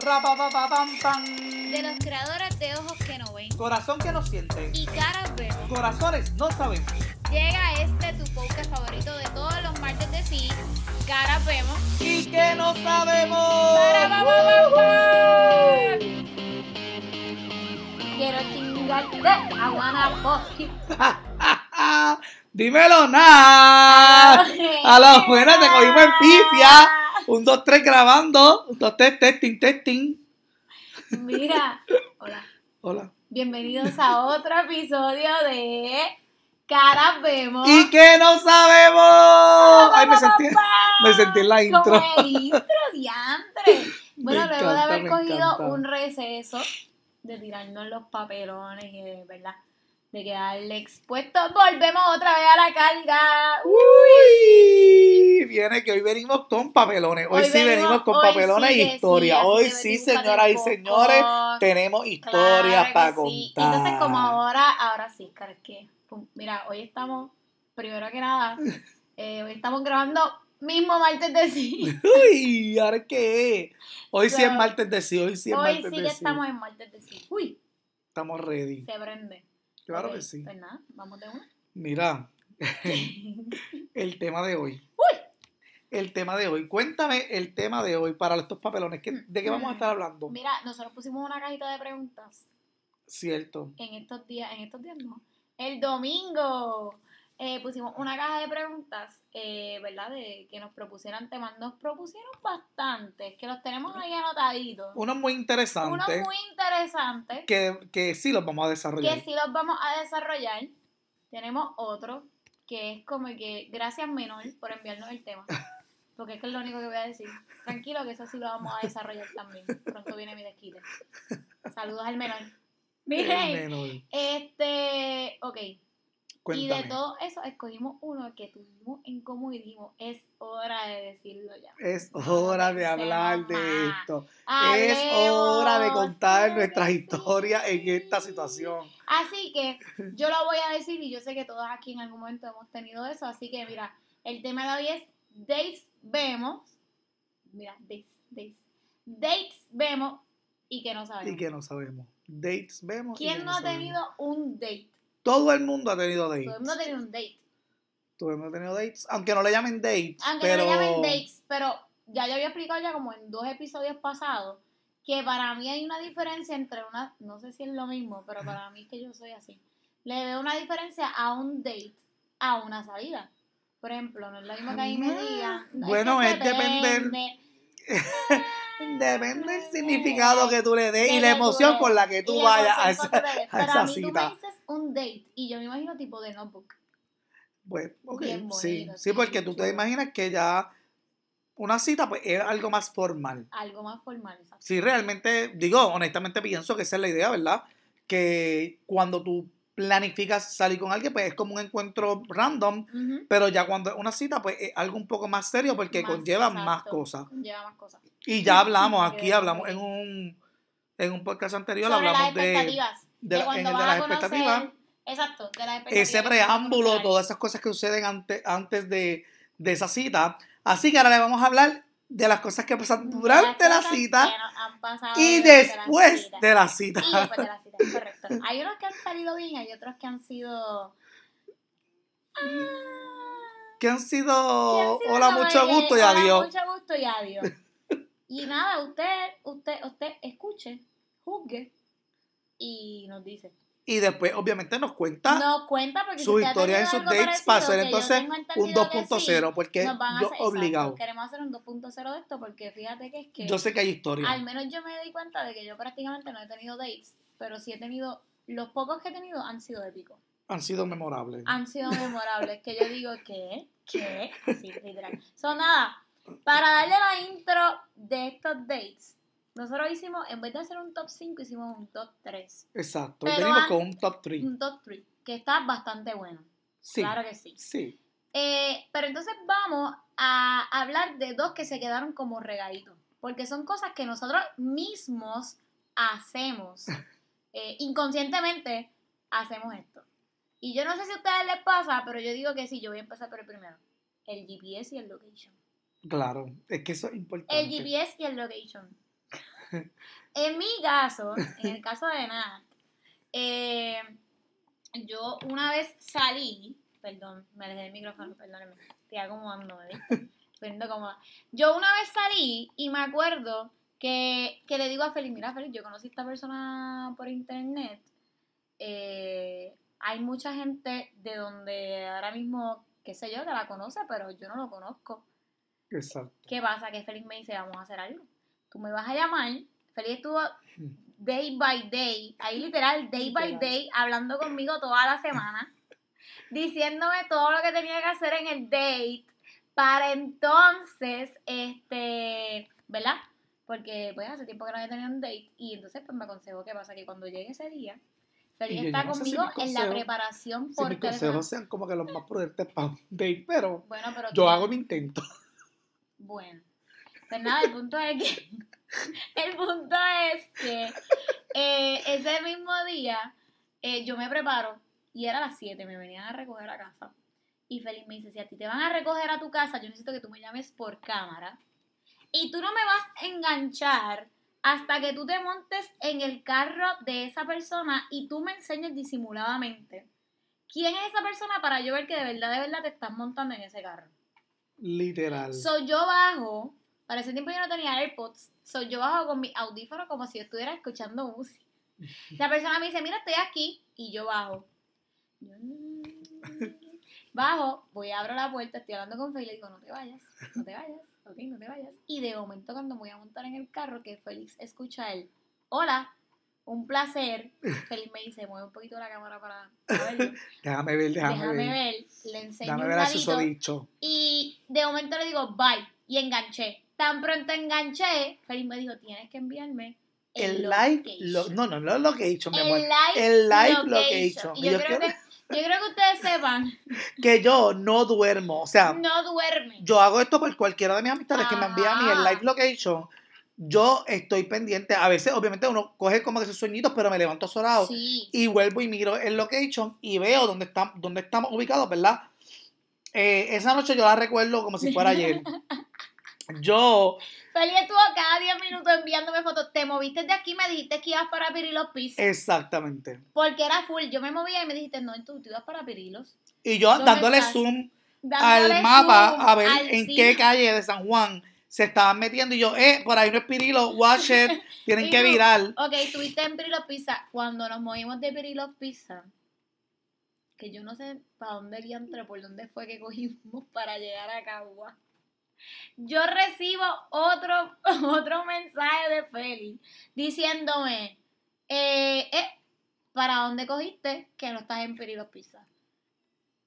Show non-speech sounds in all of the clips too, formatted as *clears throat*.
De los creadores de ojos que no ven Corazón que no siente. y caras vemos, Corazones no sabemos. llega este tu podcast favorito de todos los martes de sí, caras vemos. Y que no sabemos. Quiero chingarte, I wanna fuck you. Dímelo nada. A la *laughs* buena te cogimos en pifia. Un, dos, tres grabando. Un, dos, tres, testing, testing. Mira, *laughs* hola, Hola. bienvenidos a otro episodio de Caras Vemos. Y que no sabemos. Ay, me sentí, *laughs* me sentí en la intro. Como el intro, diantre. *laughs* Bueno, Me luego de haber cogido encanta. un receso, de tirarnos los papelones y de, ¿verdad? De quedarle expuesto, volvemos otra vez a la carga. Uy, viene que hoy venimos con papelones. Hoy, Hoy sí venimos, venimos- con hoy papelones sí e que sí, historia. hoy que sí, señoras y señores, tenemos historias Claro para que contar. sí. Entonces, como ahora, ahora sí, que, mira, hoy estamos, primero que nada, *laughs* eh, hoy estamos grabando mismo martes de sí. *laughs* Uy, ¿ahora qué? Hoy sí es martes de sí, hoy sí es hoy martes sí de que sí. estamos en martes de sí. Uy, Estamos ready. se prende. Claro que sí. Pues nada, vamos de una. Mira, *laughs* el tema de hoy. El tema de hoy. Cuéntame el tema de hoy para estos papelones. ¿Qué- ¿De qué vamos a estar hablando? Mira, nosotros pusimos una cajita de preguntas Cierto. en estos días, en estos días no, el domingo. eh, pusimos una caja de preguntas, eh, ¿verdad? De que nos propusieran temas. Nos propusieron bastantes, que los tenemos ahí anotaditos. Uno muy Uno interesante muy interesante, que, que sí los vamos a desarrollar. que sí los vamos a desarrollar. Tenemos otro, que es como que gracias menor por enviarnos el tema. *laughs* Porque es que es lo único que voy a decir. Tranquilo que eso sí lo vamos a desarrollar también. Pronto viene mi desquite. Saludos al menor. Miren, este, ok. Y de todo eso escogimos uno que tuvimos en común y dijimos, es hora de decirlo ya. Es hora de hablar de esto. Es hora de contar nuestras historias en esta situación. Así que yo lo voy a decir y yo sé que todos aquí en algún momento hemos tenido eso. Así que mira, el tema de hoy es dates vemos. Mira, dates, dates. Dates vemos y que no sabemos. Y que no sabemos. Dates vemos. y que ¿Quién no ha sabemos. tenido un date? Todo el mundo ha tenido dates. Todo el mundo ha tenido un date. Todo el mundo ha tenido dates. Aunque no le llamen dates. Aunque pero... no le llamen dates, pero ya yo había explicado ya como en dos episodios pasados que para mí hay una diferencia entre una, no sé si es lo mismo, pero para mí es que yo soy así. Le veo una diferencia a un date a una salida. Por ejemplo, no es lo mismo que ahí me. "No, bueno, es depender- depende". *laughs* *laughs* Depende del significado que tú le des y la emoción con la que tú vayas a esa, *laughs* a esa a mí tú me cita. dices un date y yo me imagino tipo de notebook. Pues, ok, Bien sí, sí, porque tú te imaginas que ya una cita pues es algo más formal. Algo más formal. exacto. Sí, realmente, digo, honestamente pienso que esa es la idea, ¿verdad? Que cuando tú planificas salir con alguien, pues es como un encuentro random, pero ya cuando es una cita, pues es algo un poco más serio porque Más, conlleva más cosas. Conlleva más cosas. Y ya hablamos, *laughs* aquí de- hablamos en un, en un podcast anterior, Sobre las hablamos de, expectativas. de cuando en de vas a las conocer- expectativas. Exacto, de las expectativas. ese preámbulo, todas esas cosas que suceden ante- antes de, de esa cita. Así que ahora le vamos a hablar de las cosas que pasan durante la cita y después de la cita. Y después de la cita, correcto. *laughs* Hay unos que han salido bien, hay otros que han sido. Ah, Que han sido, hola, mucho gusto y hola, adiós. Mucho gusto y adiós. *laughs* Y nada, usted, usted, usted escuche, juzgue y nos dice. Y después, obviamente, nos cuenta Nos cuenta porque su historia en sus dates para hacer que entonces un entendido que sí, 2.0, porque nos van a yo hacer- exacto, obligado. queremos hacer un 2.0 de esto porque fíjate que es que Yo sé que hay historia. al menos yo me di cuenta de que yo prácticamente no he tenido dates, pero sí he tenido, los pocos que he tenido han sido épicos, Han sido memorables. han sido memorables, que yo digo, ¿qué? ¿Qué? Así, literal. Son nada, para darle la intro de estos dates, nosotros hicimos, en vez de hacer un top 5, hicimos un top 3, Exacto. Pero Venimos con un top 3. un top 3, que está bastante bueno, Sí. claro que sí. Sí. Eh, pero entonces vamos a hablar de dos que se quedaron como regaditos. Porque son cosas que nosotros mismos hacemos. *laughs* Eh, inconscientemente hacemos esto. Y yo no sé si a ustedes les pasa, pero yo digo que sí, yo voy a empezar por el primero. El GPS y el location. Claro. Es que eso es importante. El GPS y el location. En mi caso, en el caso de Nat, eh, yo una vez salí, perdón, me alejé del micrófono, perdónenme, estoy acomodando, ¿viste? Poniendo cómoda. Yo una vez salí y me acuerdo que, que le digo a Feliz, mira Feliz, yo conocí a esta persona por internet. eh, hay mucha gente de donde ahora mismo, qué sé yo, que la conoce, pero yo no lo conozco. Exacto. ¿Qué pasa? Que Félix me dice, vamos a hacer algo. Tú me vas a llamar. Félix estuvo *laughs* day by day, ahí literal, day by day, hablando conmigo toda la semana, diciéndome todo lo que tenía que hacer en el date, para entonces, este, ¿verdad? Porque pues hace tiempo que no había tenido un date, y entonces pues me aconsejó qué pasa, que cuando llegue ese día, yo, está no si conmigo en la preparación Si por mis consejos sean como que los más prudentes para un date, pero Bueno, pero yo tú- hago mi intento. Bueno, pues nada, el punto es que *laughs* el punto es que eh, ese mismo día eh, yo me preparo y era a las 7, me venían a recoger a casa. Y Félix me dice, si a ti te van a recoger a tu casa, yo necesito que tú me llames por cámara. Y tú no me vas a enganchar hasta que tú te montes en el carro de esa persona y tú me enseñes disimuladamente quién es esa persona para yo ver que de verdad, de verdad te estás montando en ese carro. Literal. So yo bajo, para ese tiempo yo no tenía AirPods, so yo bajo con mi audífono como si yo estuviera escuchando música. La persona me dice, mira, estoy aquí, y yo bajo. Yo, *laughs* Bajo, voy, abro la puerta, estoy hablando con Félix y le digo, no te vayas, no te vayas, ok, no te vayas. Y de momento cuando me voy a montar en el carro, que Félix escucha a él, hola, un placer. Félix me dice, mueve un poquito la cámara para, para verlo. *laughs* déjame ver, déjame, Déjame ver. ver, le enseño Déjame un ver a susodicho. Y de momento le digo, bye. Y enganché. Tan pronto enganché, Félix me dijo, tienes que enviarme El live, location". lo- no, no, no es lo que he dicho, mi el amor. live, El live location. location. Y yo, Yo creo quiero- que, yo creo que ustedes sepan, *laughs* Que yo no duermo. O sea, no duerme. yo hago esto por cualquiera de mis amistades que me envían a mí el live location. Yo estoy pendiente. A veces, obviamente, uno coge como que sus sueñitos, pero me levanto solado. Sí. y vuelvo y miro el location y veo dónde, está, dónde estamos ubicados, ¿verdad? Eh, esa noche yo la recuerdo como si fuera ayer. *laughs* Yo, Félix estuvo cada 10 minutos enviándome fotos. Te moviste de aquí, me dijiste que ibas para Pirilos Pizza. exactamente. Porque era full. Yo me movía y me dijiste, no, tú, tú ibas para Pirilos. Y yo ¿Dónde dándole estás? zoom Dándole al mapa zoom a ver en qué calle de San Juan se estaban metiendo. Y yo, eh, por ahí no es Pirilo, watch *laughs* it, tienen Y que virar. Ok, estuviste en Pirilos Pizza. Cuando nos movimos de Pirilos Pizza, que yo no sé para dónde diantre, por dónde fue que cogimos *laughs* para llegar a Cagua. Yo recibo otro, *laughs* otro mensaje de Félix diciéndome, eh, eh, ¿para dónde cogiste? Que no estás en Pirilos Pizza.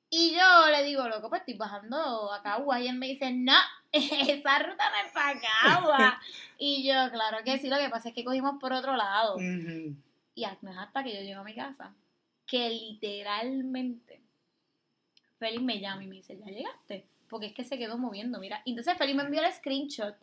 Y yo le digo, loco, pues estoy bajando a Cagua. Y él me dice, no, *laughs* esa ruta no es para Cagua. *laughs* y yo, claro que sí, lo que pasa es que cogimos por otro lado. Y no es hasta que yo llego a mi casa que literalmente Félix me llama y me dice, ¿ya llegaste? Porque es que se quedó moviendo, mira. Entonces Félix me envió el screenshot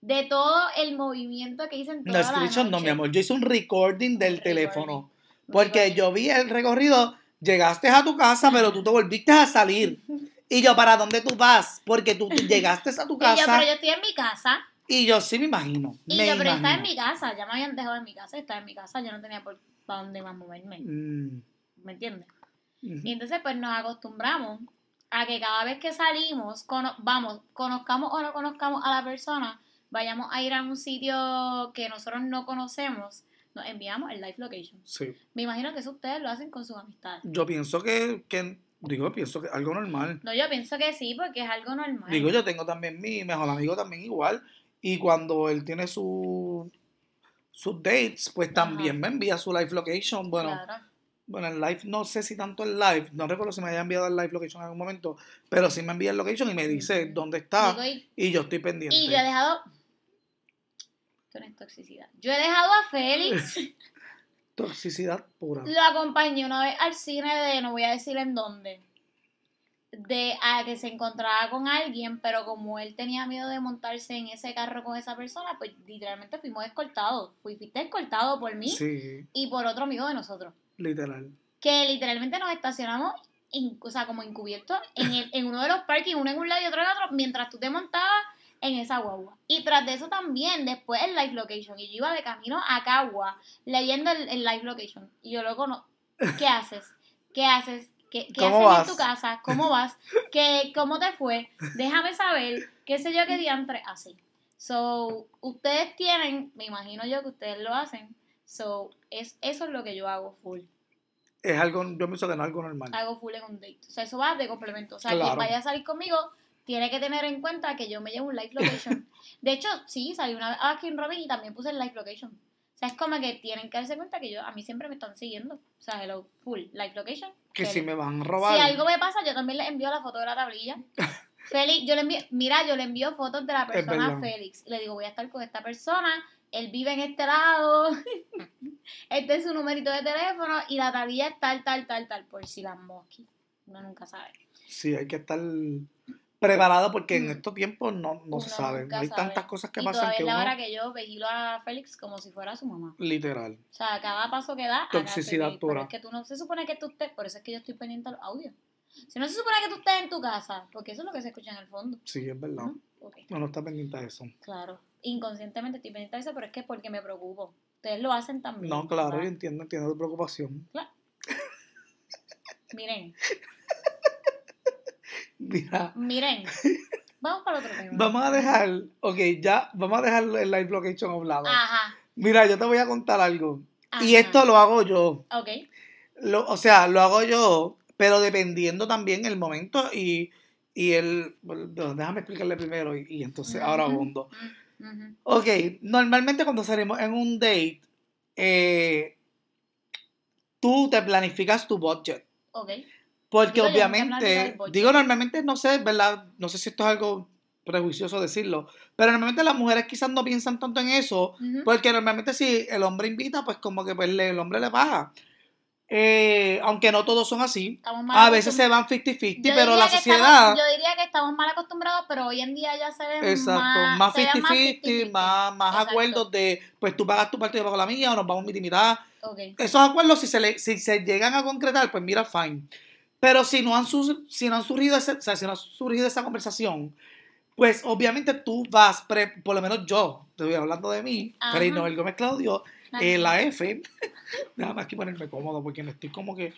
de todo el movimiento que hice en toda No, la screenshot no, noche. mi amor. Yo hice un recording del Un teléfono. Porque recording. yo vi el recorrido, llegaste a tu casa, pero tú te volviste a salir. *laughs* Y yo, ¿para dónde tú vas? Porque tú, tú llegaste a tu Y yo, casa pero yo estoy en mi casa. y yo sí me imagino. Y me yo, pero estaba en mi casa. Ya me habían dejado en mi casa. Estaba en mi casa. Yo no tenía por para dónde más moverme. Mm, ¿Me entiendes? Y entonces pues nos acostumbramos a que cada vez que salimos, cono- vamos, conozcamos o no conozcamos a la persona, vayamos a ir a un sitio que nosotros no conocemos, nos enviamos el live location. Sí. Me imagino que eso ustedes lo hacen con sus amistades. Yo pienso que, que, digo, pienso que algo normal. No, yo pienso que sí, porque es algo normal. Digo, yo tengo también mi mejor amigo también igual. Y cuando él tiene su sus dates, pues también me envía su live location. Bueno, Claro. Bueno, el live, no sé si tanto el live, no recuerdo si me haya enviado el live location en algún momento, pero sí me envía el location y me dice dónde está y, y yo estoy pendiente. y yo he dejado... Esto no es toxicidad. Yo he dejado a Félix, *laughs* Toxicidad pura. lo acompañé una vez al cine de, no voy a decir en dónde, de a que se encontraba con alguien, pero como él tenía miedo de montarse en ese carro con esa persona, pues literalmente fuimos escoltados. Fui- Fuiste escoltado por mí Sí, y por otro amigo de nosotros. Literal. Que literalmente nos estacionamos, en- o sea, como encubiertos en, el- en uno de los parkings, uno en un lado y otro en otro, mientras tú te montabas en esa guagua. Y tras de eso también, después el live location. Y yo iba de camino a Cagua leyendo el, el live location. Y yo luego no. ¿Qué haces? ¿Qué haces? ¿Qué, qué ¿Cómo haces vas? en tu casa? ¿Cómo vas? ¿Qué, ¿Cómo te fue? Déjame saber, qué sé yo, qué diantre así. So, ustedes tienen, me imagino yo que ustedes lo hacen. So, es, eso es lo que yo hago full. Es algo, yo pienso que no es algo normal. Hago full en un date. O sea, eso va de complemento. O sea, Claro. quien vaya a salir conmigo tiene que tener en cuenta que yo me llevo un live location. *laughs* De hecho, sí, salí una vez a Kim Robin y también puse el live location. O sea, es como que tienen que darse cuenta que yo, a mí siempre me están siguiendo. O sea, hello, full, live location. Que si me van a robar. Si algo me pasa, yo también les envío la foto de la tablilla. *laughs* Félix, yo le envío, mira, yo le envío fotos de la persona a. Félix. Le digo, voy a estar con esta persona, él vive en este lado, *laughs* este es su numerito de teléfono y la tablilla es tal, tal, tal, tal, por si las mosquis. Uno nunca sabe. Sí, hay que estar preparado porque en Mm. estos tiempos no, no se sabe. Hay sabe. tantas cosas que y pasan todavía que es la uno, hora que yo vigilo a Félix como si fuera su mamá. literal. O sea, cada paso que da, Toxicidad pura. es que tú no se supone que tú estés, por eso es que yo estoy pendiente a los audios. Si no se supone que tú estés en tu casa, porque eso es lo que se escucha en el fondo. Sí, es verdad. ¿no? Uno está pendiente de eso. Claro, inconscientemente estoy pendiente de eso, pero es que es porque me preocupo. Ustedes lo hacen también. No, claro, ¿verdad? yo entiendo, entiendo tu preocupación. Miren, *laughs* Mira, miren. Vamos para otro tema. vamos a dejar, ok, ya, vamos a dejar el live location a un lado. Ajá. Mira, yo te voy a contar algo. Y ajá. esto lo hago yo. Ok. Lo- o sea, lo hago yo, pero dependiendo también el momento y, y el... déjame explicarle primero y, y entonces ahora Ujú, abondo. Ujú. Ok, normalmente cuando salimos en un date, eh, tú te planificas tu budget. Ok. Porque Digo, obviamente, digo normalmente, no sé, ¿verdad? No sé si esto es algo prejuicioso decirlo, pero normalmente las mujeres quizás no piensan tanto en eso, porque normalmente si el hombre invita, pues como que pues, le- el hombre le paga. Eh, aunque no todos son así. A veces se van 50-50, Yo pero la sociedad... estamos- yo diría que estamos mal acostumbrados, pero hoy en día ya se ven Exacto, más, más se ven 50-50, 50-50. más, más acuerdos de, pues tú pagas tu parte, yo pago la mía, o nos vamos mitad y mitad. Esos acuerdos, si se, le, si se llegan a concretar, pues mira, fine. Pero si no han, si no han surgido ese- o sea, si no ha surgido esa conversación, pues obviamente tú vas, pre- por lo menos yo, te voy hablando de mí. Freddy Noel Gómez Claudio, eh, la F, *laughs* nada más que ponerme cómodo porque me estoy como que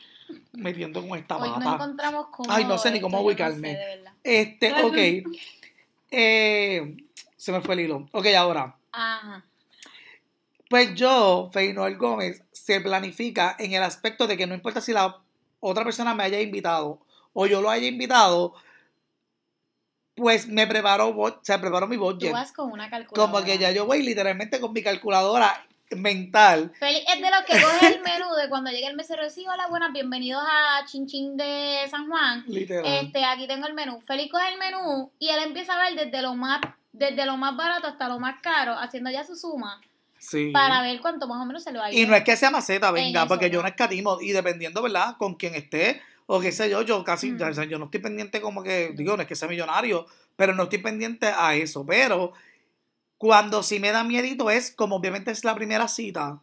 metiendo con esta Hoy encontramos con. Ay, no sé ni cómo ubicarme. Este, *laughs* ok. Eh, se me fue el hilo. Ok, ahora. Ajá. Pues yo, Freddy Noel Gómez, se planifica en el aspecto de que no importa si la otra persona me haya invitado o yo lo haya invitado, pues me preparo, o sea, preparo mi Tú budget. vas con una calculadora. Como que ya yo voy literalmente con mi calculadora mental. Félix es de los que coge el menú de cuando llega el mesero y dice, hola, buenas, bienvenidos a Chinchín de San Juan. Literal. Este, aquí tengo el menú. Félix coge el menú y él empieza a ver desde lo más, desde lo más barato hasta lo más caro, haciendo ya su suma, sí. para ver cuánto más o menos se le va a ir. Y no es que sea maceta, venga, eso, porque yo no. escatimo. Y dependiendo, ¿verdad? Con quien esté, o qué sé yo, yo casi, Mm. yo no estoy pendiente como que, digo, no es que sea millonario, pero no estoy pendiente a eso. Pero cuando sí me da miedito es, como obviamente es la primera cita,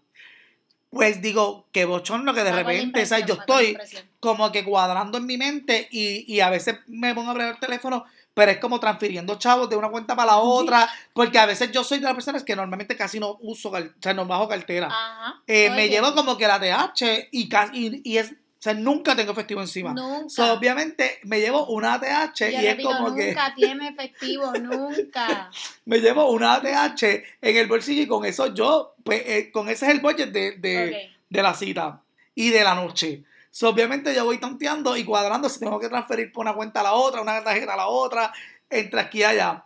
pues digo, que bochón lo que de repente, o sea, yo estoy como que cuadrando en mi mente y, y a veces me pongo a abrir el teléfono, pero es como transfiriendo chavos de una cuenta para la otra, porque a veces yo soy de las personas que normalmente casi no uso, o sea, no bajo cartera. Ajá. Eh, me el llevo como que la TH y, y, y es, sea, nunca tengo efectivo encima. Nunca. So, obviamente me llevo una TH Yo y es repito, como que nunca tiene efectivo, *laughs* nunca. me llevo una TH en el bolsillo y con eso yo, pues eh, con ese es el budget de, de la cita y de la noche. So, obviamente yo voy tanteando y cuadrando si tengo que transferir por una cuenta a la otra, una tarjeta a la otra, entre aquí y allá.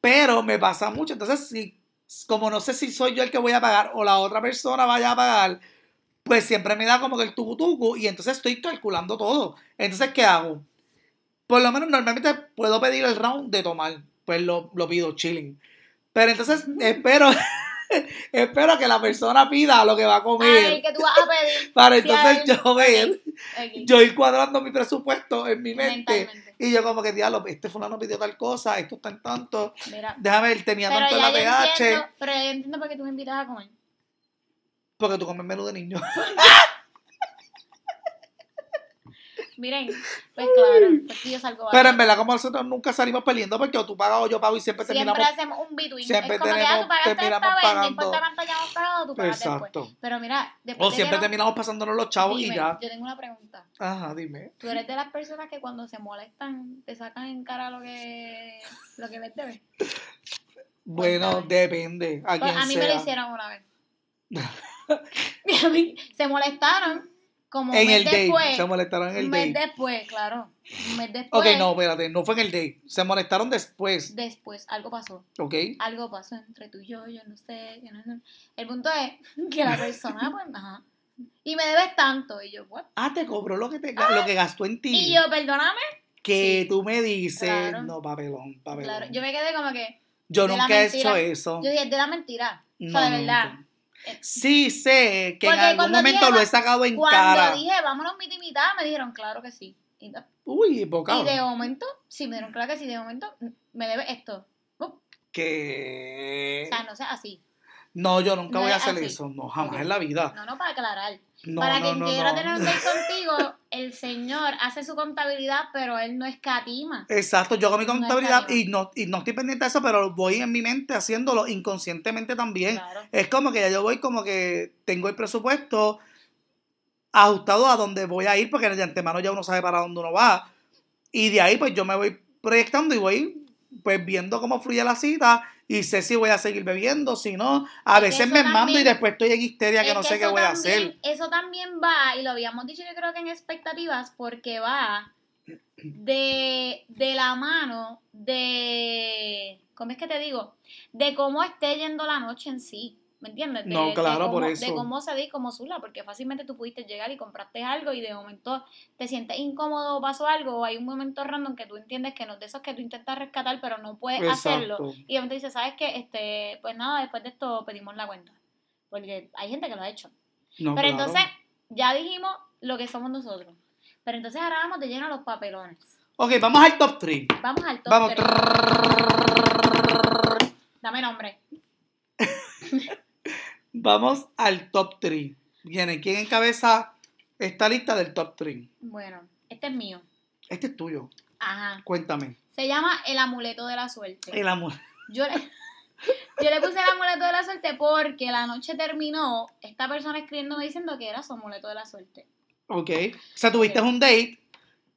Pero me pasa mucho. Entonces, si, como no sé si soy yo el que voy a pagar o la otra persona vaya a pagar, pues siempre me da como que el tucutucu y entonces estoy calculando todo. Entonces, ¿qué hago? Por lo menos normalmente puedo pedir el round de tomar. Pues lo, lo pido chilling. Pero entonces *laughs* espero, *laughs* espero que la persona pida lo que va a comer. Ay, que tú vas a pedir. *laughs* para entonces yo ver, yo ir cuadrando mi presupuesto en mi mente. Y yo como que, diablo, este fulano pidió tal cosa, esto está en tanto. Mira, Déjame ver, tenía tanto la PH. entiendo, pero yo entiendo por qué tú me invitas a comer. Porque tú comes menú de niño. *laughs* Miren, pues claro, pues sí, yo salgo Pero en verdad, como nosotros nunca salimos peleando porque o tú pagas o yo pago y siempre, Siempre terminamos. hacemos un between. siempre es como que ah, tenemos- tú pagaste terminamos esta vez, no importa cuánto hayamos pagado, tú pagas después. Exacto. Pero mira, después O de siempre que no- terminamos pasándonos los chavos dime, y ya. Yo tengo una pregunta. Ajá, dime. ¿Tú eres de las personas que cuando se molestan te sacan en cara lo que, lo que les debe? Bueno, Cuéntame. depende. A Pues a mí me lo hicieron una vez. *laughs* *laughs* Se molestaron como un mes el después. Se molestaron en el un mes después, claro. Un mes después. Ok, no, espérate, no fue en el date. Se molestaron después. Después, algo pasó. Ok. Algo pasó entre tú y yo, yo no sé. que no- no. El punto es que la persona, pues, *laughs* ajá. Y me debes tanto. Y yo, what? Ah, te cobró lo que, te, lo que gastó en ti. Y yo, perdóname. que sí. tú me dices. Claro. No, papelón, papelón. Claro, yo me quedé como que. Yo nunca he hecho eso. Yo dije, es de la mentira. No, o sea, de verdad. nunca. Sí sé que en algún cuando momento dije, lo he sacado en Cuando cara. dije, vámonos mitad y mitad, me dijeron, claro que sí. Y, Uy, bocado. y de momento, sí, me dijeron, claro que sí, de momento, me debe esto. Uh, Que... O sea, no sea así. No, yo nunca No voy a hacer así. eso. No, jamás en la vida. No, no, para aclarar. No, para no, quien no, quiera no. tener un date *laughs* contigo, el señor hace su contabilidad, pero él no escatima. Exacto, yo hago mi contabilidad y no, y no estoy pendiente de eso, pero voy en mi mente haciéndolo inconscientemente también. Claro. Es como que ya yo voy como que tengo el presupuesto ajustado a donde voy a ir, porque de antemano ya uno sabe para dónde uno va. Y de ahí pues yo me voy proyectando y voy pues viendo cómo fluye la cita y sé si voy a seguir bebiendo, si no, a Es veces me mando y después estoy en histeria que no sé qué voy a hacer. Eso también va, y lo habíamos dicho yo creo que en expectativas, porque va de, de la mano de, ¿cómo es que te digo? De cómo esté yendo la noche en sí. ¿Me entiendes? De, No, de claro, cómo, por De eso. cómo se ve y cómo zula, porque fácilmente tú pudiste llegar y compraste algo y de momento te sientes incómodo o pasó algo, o hay un momento random que tú entiendes que no es de esos que tú intentas rescatar, pero no puedes hacerlo. Y de momento dices, ¿sabes qué? Este, pues nada, después de esto pedimos la cuenta. Porque hay gente que lo ha hecho. No, Pero claro. entonces, ya dijimos lo que somos nosotros. Pero entonces ahora vamos de lleno a los papelones. Ok, vamos al top 3. Vamos al top Vamos. Dame nombre. Vamos al top 3. Viene, ¿quién encabeza esta lista del top 3? Bueno, este es mío. Este es tuyo. Ajá. Cuéntame. Se llama el amuleto de la suerte. El amor. *laughs* Yo le, yo le puse el amuleto de la suerte porque la noche terminó esta persona escribiéndome diciendo que era su amuleto de la suerte. Ok. O sea, tuviste un date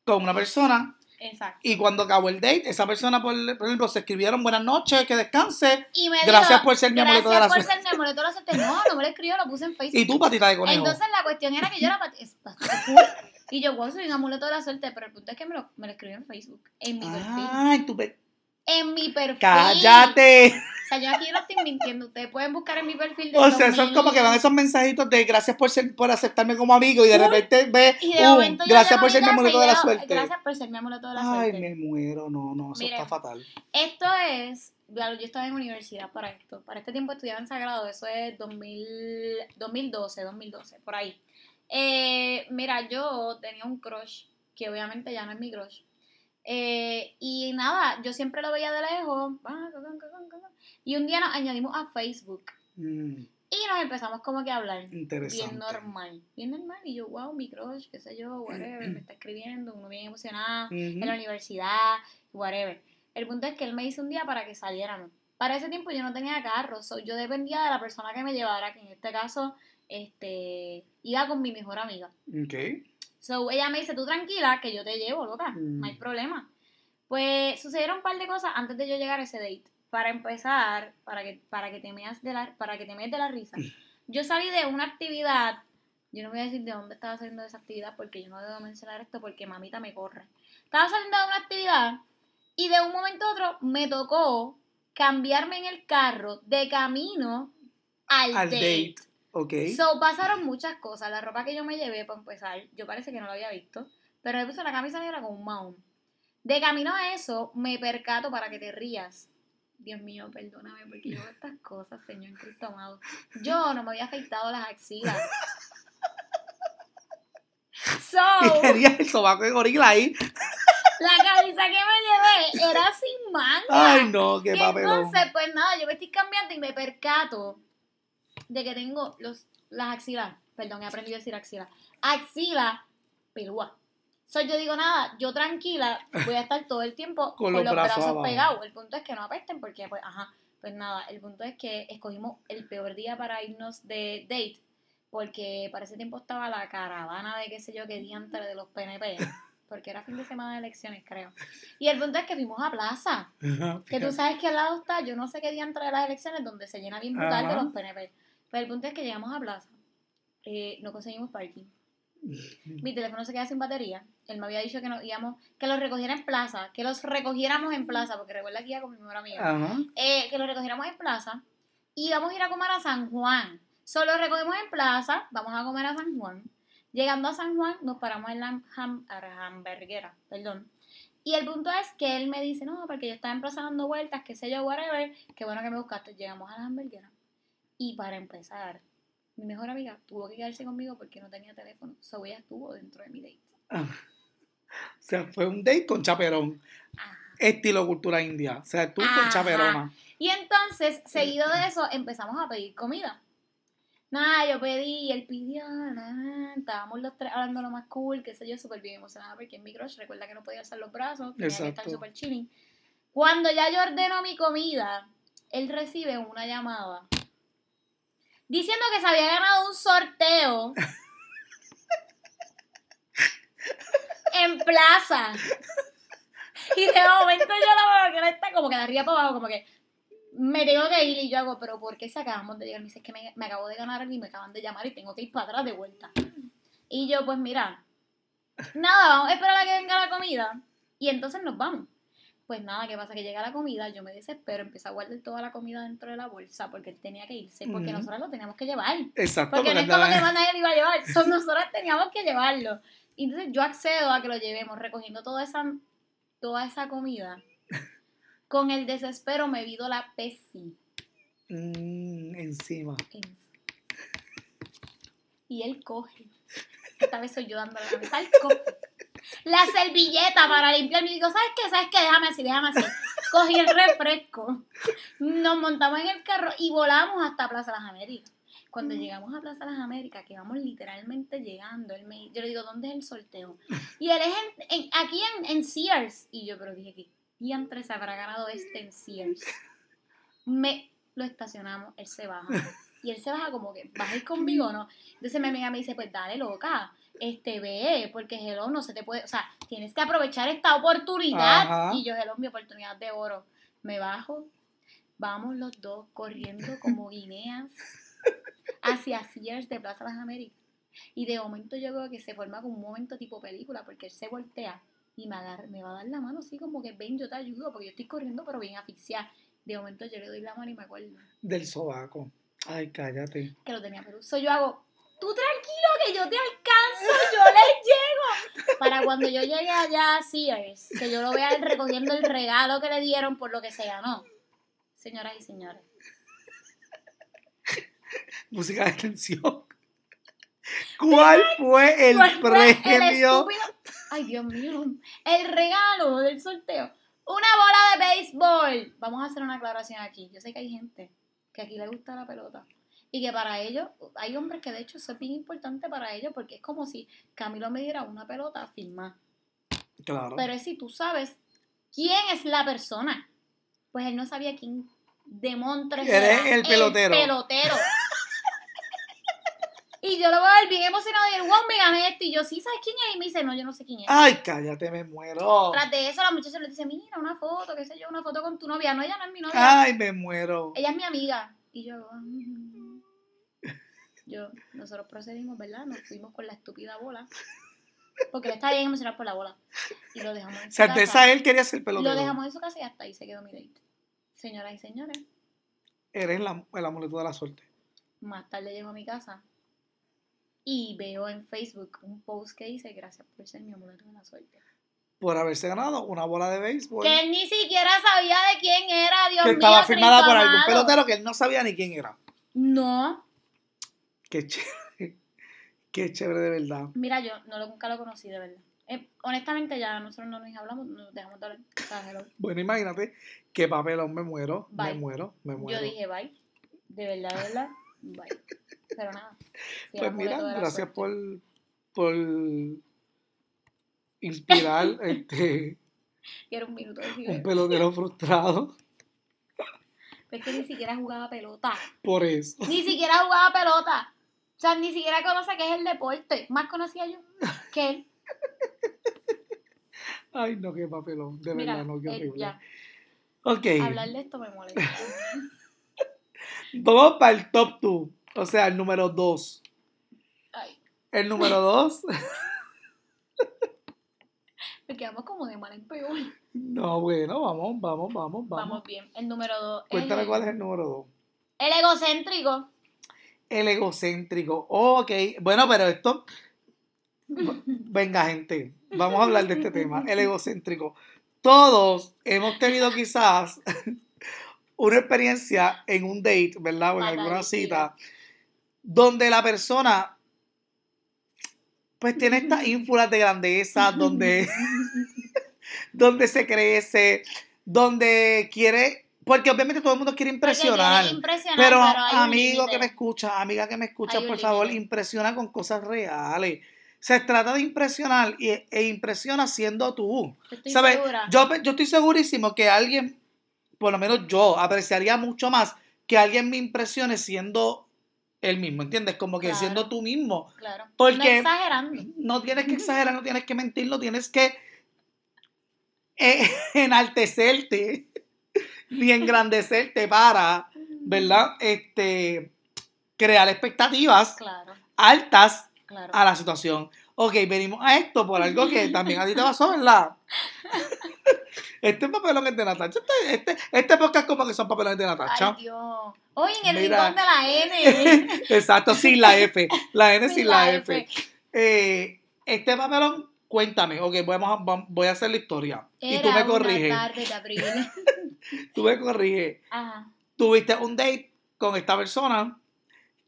con una persona Exacto. y cuando acabó el date, esa persona, por, por ejemplo, se escribieron buenas noches, que descanse. Y me Gracias dijo, por ser mi amuleto de la Gracias por suerte. ser mi amuleto de la suerte. No, no me lo escribió, lo puse en Facebook. Y tú, patita de conejo. Entonces la cuestión era que yo era pat- es bastante cool. Y yo, wow, soy un amuleto de la suerte, pero el punto es que me lo, me lo escribió en Facebook, en mi perfil. Ay, tú. pe- En mi perfil. Cállate. O sea, yo aquí no estoy mintiendo. Ustedes pueden buscar en mi perfil. del O sea, son 2000. como que van esos mensajitos de gracias por ser, por aceptarme como amigo y de repente ve, Y de uh, gracias por ser mi amuleto de la suerte. Gracias por ser mi amuleto de la Ay, suerte. me muero, no, no, eso está fatal. Esto es, claro, yo estaba en universidad para esto. Para este tiempo estudiaba en Sagrado, eso es 2000, 2012, 2012, por ahí. Eh, mira, yo tenía un crush, que obviamente ya no es mi crush. Eh, y nada, yo siempre lo veía de lejos. Y un día nos añadimos a Facebook. Mm, Y nos empezamos como que a hablar. interesante. Bien normal. Bien normal. Y yo, wow, mi crush, qué sé yo, whatever, me *clears throat* está escribiendo, uno bien emocionado en la universidad, whatever. El punto es que él me hizo un día para que saliéramos. Para ese tiempo yo no tenía carro, so yo dependía de la persona que me llevara, que en este caso este, iba con mi mejor amiga. Ok. So ella me dice, tú tranquila, que yo te llevo, loca, no hay Mm. problema. Pues sucedieron un par de cosas antes de yo llegar a ese date. Para empezar, para que, para que te meas de la, para que te de la risa. *laughs* Yo salí de una actividad, yo no voy a decir de dónde estaba saliendo de esa actividad porque yo no debo mencionar esto porque mamita me corre. Estaba saliendo de una actividad y de un momento a otro me tocó cambiarme en el carro de camino al, Al date. date. Ok. So, pasaron muchas cosas. La ropa que yo me llevé para empezar, yo parece que no la había visto, pero me puse una camisa negra con un mahón. De camino a eso, me percato para que te rías. Dios mío, perdóname, porque yo estas cosas, Señor Cristo amado. Yo no me había afeitado las axilas. *laughs* So, y querías el sobaco de gorila ahí. la camisa que me llevé era sin manga. Ay, no, qué papelón. entonces, pues nada, yo me estoy cambiando y me percato de que tengo los, las axilas. Perdón, he aprendido a decir axila. Axila pelúa. So, yo digo, nada, yo tranquila, voy a estar todo el tiempo *laughs* Con con, los brazos pegados. El punto es que no apesten porque, pues, ajá, pues nada, el punto es que escogimos el peor día para irnos de date porque para ese tiempo estaba la caravana de qué sé yo qué diantre de los PNP, porque era fin de semana de elecciones, creo. Y el punto es que fuimos a plaza, *laughs* que tú sabes que al lado está, yo no sé qué diantre de las elecciones, donde se llena bien brutal de los PNP. Pero el punto es que llegamos a plaza, eh, no conseguimos parking. Mi teléfono se queda sin batería. Él me había dicho que nos íbamos, que los recogiera en plaza, que los recogiéramos en plaza, porque recuerda que iba con mi mejor amiga. Eh, que los recogiéramos en plaza y vamos a ir a comer a San Juan. Solo recogemos en plaza, vamos a comer a San Juan. Llegando a San Juan, nos paramos en la ham- hamburguera, perdón. Y el punto es que él me dice, no, porque yo estaba en plaza dando vueltas, qué sé yo, whatever, qué bueno que me buscaste. Llegamos a la hamburguera. Y para empezar, mi mejor amiga tuvo que quedarse conmigo porque no tenía teléfono. So ella estuvo dentro de mi date. O sea, fue un date con chaperón. Ajá. Estilo cultura india. O sea, tú con chaperona. Y entonces, seguido de eso, empezamos a pedir comida. Nada, yo pedí, él pidió, nada, estábamos los tres hablando lo más cool, qué sé yo, súper bien emocionada porque en mi crush, recuerda que no podía alzar los brazos, tenía que estar Exacto. súper chilling. Cuando ya yo ordeno mi comida, él recibe una llamada diciendo que se había ganado un sorteo en plaza. Y de momento yo la veo que él está como que de arriba para abajo, como que me tengo que ir y yo hago, pero ¿por qué se acabamos de llegar? Me dice, es que me, me acabo de ganar y me acaban de llamar y tengo que ir para atrás de vuelta. Y yo, pues mira, nada, vamos a esperar a que venga la comida y entonces nos vamos. Pues nada, ¿qué pasa? Que llega la comida, yo me desespero, empiezo a guardar toda la comida dentro de la bolsa porque él tenía que irse, porque nosotros lo teníamos que llevar. Exacto. Porque no es como que más nadie lo iba a llevar, son nosotros teníamos que llevarlo. Y entonces yo accedo a que lo llevemos recogiendo toda esa, toda esa comida. Con el desespero me vido la Pepsi. Mm, encima. en- Y él coge. Esta vez soy yo dándole la. Él coge. La servilleta para limpiar. Y digo, ¿sabes qué? ¿Sabes qué? Déjame así, déjame así. Cogí el refresco. Nos montamos en el carro y volamos hasta Plaza Las Américas. Cuando llegamos a Plaza Las Américas, que vamos literalmente llegando, él me, yo le digo, ¿dónde es el sorteo? Y él es en, en- aquí en, en Sears. Y yo, pero dije, ¿qué diantre se habrá ganado este en Sears? Me lo estacionamos, él se baja. Y él se baja como que, ¿vas a ir conmigo o no? Entonces mi amiga me dice, pues dale, loca, este, ve, porque hello, no se te puede, o sea, tienes que aprovechar esta oportunidad. Ajá. Y yo, hello, mi oportunidad de oro. Me bajo, vamos los dos corriendo como *laughs* guineas hacia Sears de Plaza Las Américas. Y de momento yo veo que se forma como un momento tipo película, porque él se voltea y me, agarra, me va a dar la mano así como que ven, yo te ayudo, porque yo estoy corriendo pero bien asfixiada. De momento yo le doy la mano y me acuerdo Del sobaco. Ay, cállate. que lo tenía Perú. So, yo hago, tú tranquilo que yo te alcanzo, yo les *laughs* llego. Para cuando yo llegue allá a Sears, que yo lo vea recogiendo el regalo que le dieron por lo que se ganó. Señoras y señores. Música de tensión. ¿Cuál fue el ¿Cuál fue el premio? estúpido- Ay, Dios mío. El regalo del sorteo. Una bola de béisbol. Vamos a hacer una aclaración aquí. Yo sé que hay gente que aquí le gusta la pelota. Y que para ellos, hay hombres que de hecho eso es bien importante para ellos porque es como si Camilo me diera una pelota firmada. Claro. Pero es si tú sabes quién es la persona. Pues él no sabía quién de Montres Eres era el pelotero. pelotero. y yo lo veo a él bien emocionado y el wow, me gané esto. Y yo, sí, ¿sabes quién es? Y me dice, no, yo no sé quién es. Ay, cállate, me muero. Tras de eso, la muchacha le dice, mira, una foto, qué sé yo, una foto con tu novia. No, ella no es mi novia. Ay, me muero. Ella es mi amiga. Y yo, mm. Yo, nosotros procedimos, ¿verdad? Nos fuimos con la estúpida bola. Porque él estaba bien emocionado por la bola. Y lo dejamos en su sea, casa. él quería ser Lo pelotero. dejamos en su casa y hasta ahí se quedó mi date. Señoras y señores, Eres la- el amuleto de la suerte. más tarde llego a mi casa y veo en Facebook un post que dice gracias por ser mi amuleto de la suerte. Por haberse ganado una bola de béisbol. Que él ni siquiera sabía de quién era, Dios que mío. estaba firmada por algún pelotero que él no sabía ni quién era. No, Qué chévere. *laughs* Qué chévere de verdad. mira, yo no lo, nunca lo conocí, de verdad. Eh, honestamente, ya nosotros no nos hablamos, nos dejamos de hablar. *laughs* Bueno, imagínate qué papelón me muero. Me muero, me muero. Yo dije bye. De verdad, de verdad, *laughs* bye. Pero nada. pues mira, gracias por, por inspirar este, Quiero un minuto de un pelotero frustrado. Es que ni siquiera jugaba pelota. Por eso. Ni siquiera jugaba pelota. O sea, ni siquiera conoce qué es el deporte. Más conocía yo que él. *laughs* Ay, no, qué papelón. De Mira, verdad, no, qué eh, horrible. ya. Ok. Hablar de esto me molesta. *laughs* Vamos para el top 2. O sea, el número 2. Ay, El número 2. porque vamos como de mal en peor. No, bueno, vamos, vamos, vamos, vamos. Vamos bien. El número dos. es Cuéntame el- cuál es el número 2. El egocéntrico. El egocéntrico. Ok. Bueno, pero esto. Venga, gente. Vamos a hablar de este tema. El egocéntrico. Todos hemos tenido quizás una experiencia en un date, ¿verdad? O en alguna cita. Donde la persona. Pues tiene estas ínfulas de grandeza, donde, *laughs* donde se crece, donde quiere. Porque obviamente todo el mundo quiere impresionar. impresionar, Pero, amigo que me escucha, amiga que me escucha, por favor, impresiona con cosas reales. Se trata de impresionar y, e impresiona siendo tú. Estoy ¿Sabes? segura. Yo, yo estoy segurísimo que alguien, por lo menos yo, apreciaría mucho más que alguien me impresione siendo él mismo, ¿entiendes? Como que Claro. siendo tú mismo. Claro. No Porque exagerando. no tienes que exagerar, no tienes que mentir, no tienes que eh, *laughs* enaltecerte ni engrandecerte para, ¿verdad? Este, crear expectativas Claro, altas claro. a la situación. Ok, venimos a esto por algo que *laughs* también a ti te pasó, ¿verdad? Este papelón es de Natacha. Este, este, este podcast como que son papelones de Natacha. Ay, Dios. Oye, en el Mira. rincón de la N. *laughs* Exacto, sin la F. La N sin, Sin la, la F. F. Eh, este papelón, cuéntame. Ok, vamos a- vam- voy a hacer la historia. y tú me una corriges. tarde de abril. *laughs* Tú me corriges. Ajá. Tuviste un date con esta persona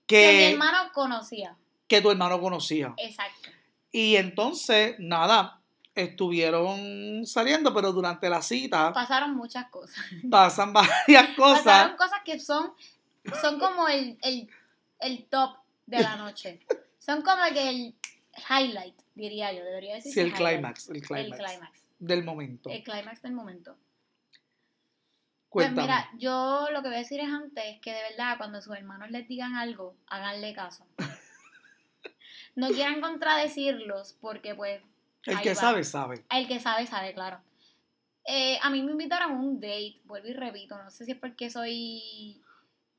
Que mi que, hermano conocía. que tu hermano conocía. Exacto. Y entonces, nada, estuvieron saliendo, pero durante la cita Pasaron muchas cosas. pasan *laughs* varias cosas. Pasaron cosas que son, son como el, el, el top de la noche. Son como que el highlight, diría yo. Debería decir Sí, el clímax, el clímax. del momento. El clímax del momento. Cuéntame. Pues mira, yo lo que voy a decir es antes que de verdad cuando sus hermanos les digan algo, háganle caso. *laughs* No quieran contradecirlos porque pues el que va. sabe, sabe. el que sabe, sabe, claro. Eh, a mí me invitaron a un date, vuelvo y repito, no sé si es porque soy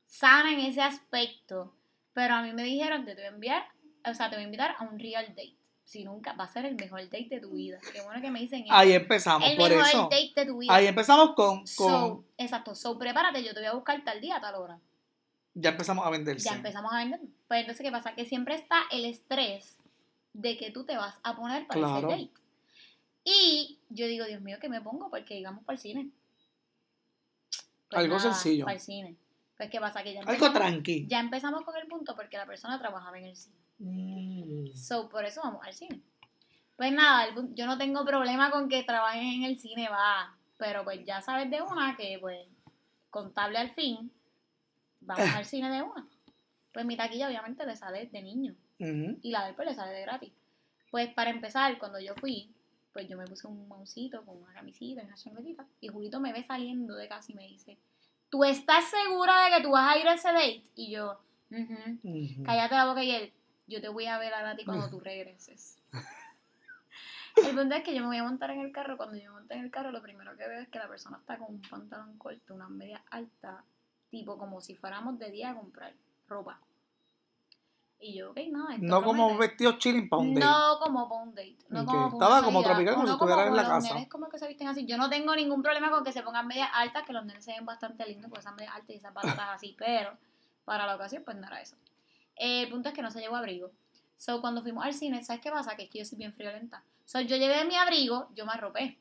sana en ese aspecto, pero a mí me dijeron, te voy a enviar, o sea, te voy a invitar a un real date. Si nunca, va a ser el mejor date de tu vida. Qué bueno que me dicen eso. Ahí empezamos, el por mejor eso. date de tu vida. Ahí empezamos con, con So, exacto, so prepárate, yo te voy a buscar tal día, tal hora. ya empezamos a venderse. Ya empezamos a vender. Pues entonces, ¿qué pasa? Que siempre está el estrés de que tú te vas a poner para Claro. ese date. Y yo digo, Dios mío, ¿qué me pongo? Porque digamos para el cine. Pues Algo sencillo. Para el cine. Pues, ¿qué pasa? Que ya Algo tranqui. ya empezamos con el punto porque la persona trabajaba en el cine. Mm. So, por eso vamos al cine. Pues nada, el yo no tengo problema con que trabajen en el cine, va. Pero pues ya sabes de una que, pues, contable al fin, vamos *laughs* al cine de una. Pues mi taquilla obviamente le sale de niño y la de él pues le sale de gratis. Pues para empezar, cuando yo fui, pues yo me puse un maucito con una camisita y una chancletita y Julito me ve saliendo de casa y me dice, ¿tú estás segura de que tú vas a ir a ese date? Y yo, "Ujú". Ujú. Cállate la boca y él, yo te voy a ver a ti *laughs* cuando tú regreses. El punto es que yo me voy a montar en el carro. Cuando yo me monte en el carro, lo primero que veo es que la persona está con un pantalón corto, una media alta, tipo como si fuéramos de día a comprar ropa. Y yo, ok, no, esto No como vestidos chilling para un date. No como para un date. No Ok. como Estaba como tropical, como si estuvieran en la los casa. nenes como que se visten así. Yo no tengo ningún problema con que se pongan medias altas, que los nenes se ven bastante lindos con esas medias altas y esas batatas así, pero para la ocasión pues no era eso. El punto es que no se llevó abrigo. So, cuando fuimos al cine, ¿sabes qué pasa? Que es que yo soy bien friolenta. So, yo llevé mi abrigo, yo me arropé.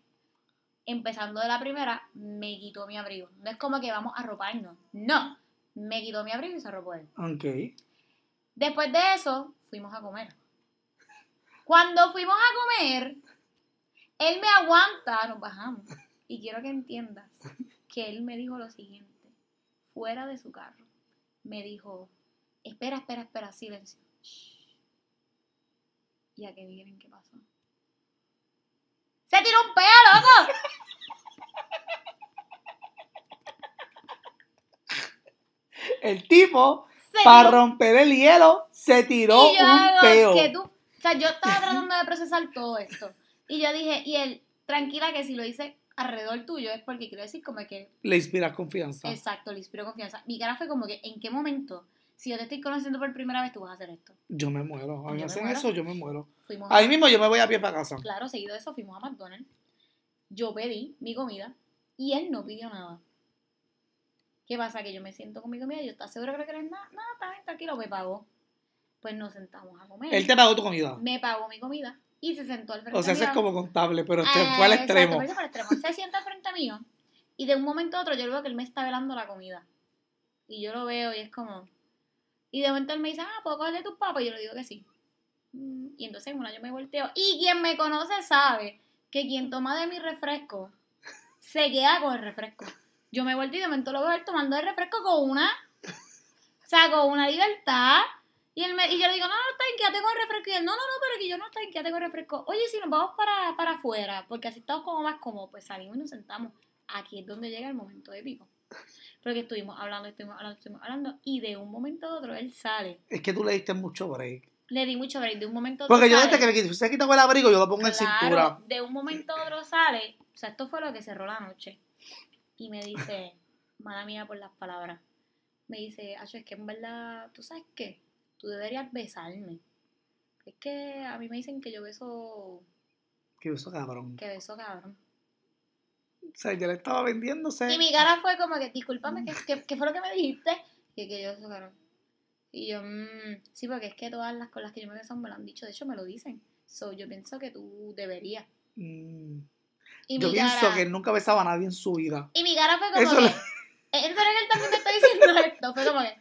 Empezando de la primera, me quitó mi abrigo. No es como que vamos a arroparnos. No. Me quitó mi abrigo y se arropó él. Ok. Después de eso, fuimos a comer. Cuando fuimos a comer, él me aguanta, nos bajamos. Y quiero que entiendas que él me dijo lo siguiente, fuera de su carro. Me dijo, espera, espera, espera, silencio. Shh. ¿Y a qué miren qué pasó? Se tiró un peo, loco. *laughs* El tipo, para romper el hielo, se tiró y yo un peo. que tú, o sea, yo estaba tratando de procesar todo esto. Y yo dije, y él, tranquila que si lo hice alrededor tuyo es porque quiero decir como que, Le inspiras confianza. exacto, le inspiro confianza. Mi cara fue como que, ¿en qué momento? Si yo te estoy conociendo por primera vez, tú vas a hacer esto. Yo me muero. A mí me hacen muero. eso, yo me muero. Fuimos a- Ahí mismo yo me voy a pie para casa. Claro, seguido de eso fuimos a McDonald's. Yo pedí mi comida y él no pidió nada. ¿Qué pasa? Que yo me siento con mi comida y yo, ¿estás seguro que no quieres nada? Nada, está bien, tranquilo, me pagó. Pues nos sentamos a comer. Él te pagó tu comida. Me pagó mi comida y se sentó al frente O sea, eso mío. es como contable, pero este Ah, fue al extremo. al extremo. Se sienta al frente mío y de un momento a otro yo veo que él me está velando la comida. Y yo lo veo y es como... Y de momento él me dice, ah, ¿puedo cogerle tus papas? Y yo le digo que sí. Mm, Y entonces en una yo me volteo. Y quien me conoce sabe que quien toma de mi refresco se queda con el refresco. Yo me volteo y de momento lo veo él tomando el refresco con una... O sea, con una libertad. Y, él me, y yo le digo, no, no, está quédate con el refresco. Y él, no, no, no, pero que yo no estoy, quédate con el refresco. Oye, si nos vamos para, para afuera, porque así estamos como más cómodos, pues salimos y nos sentamos. Aquí es donde llega el momento épico. Porque estuvimos hablando, estuvimos hablando, estuvimos hablando, y de un momento a otro él sale. Es que tú le diste mucho break. Le di mucho break, de un momento a otro Porque yo desde que me se quitó el abrigo, yo lo pongo en Claro, cintura. de un momento a otro sale, o sea, esto fue lo que cerró la noche. Y me dice, *laughs* mala mía por las palabras, me dice, Acho, es que en verdad, ¿tú sabes qué? Tú deberías besarme. Es que a mí me dicen que yo beso, Que eso, cabrón. que beso cabrón. O sea, yo le estaba vendiéndose. Y mi cara fue como que, discúlpame, ¿qué, qué, qué fue lo que me dijiste? Y que yo cabrón. Y yo, mmm, sí, porque es que todas las con las que yo me beso me lo han dicho, de hecho me lo dicen. So, yo pienso que tú deberías. Mm, Y yo pienso cara- que nunca besaba a nadie en su vida. Y mi cara fue como Eso que. lo- En serio que él también me está diciendo *laughs* esto. Fue como que.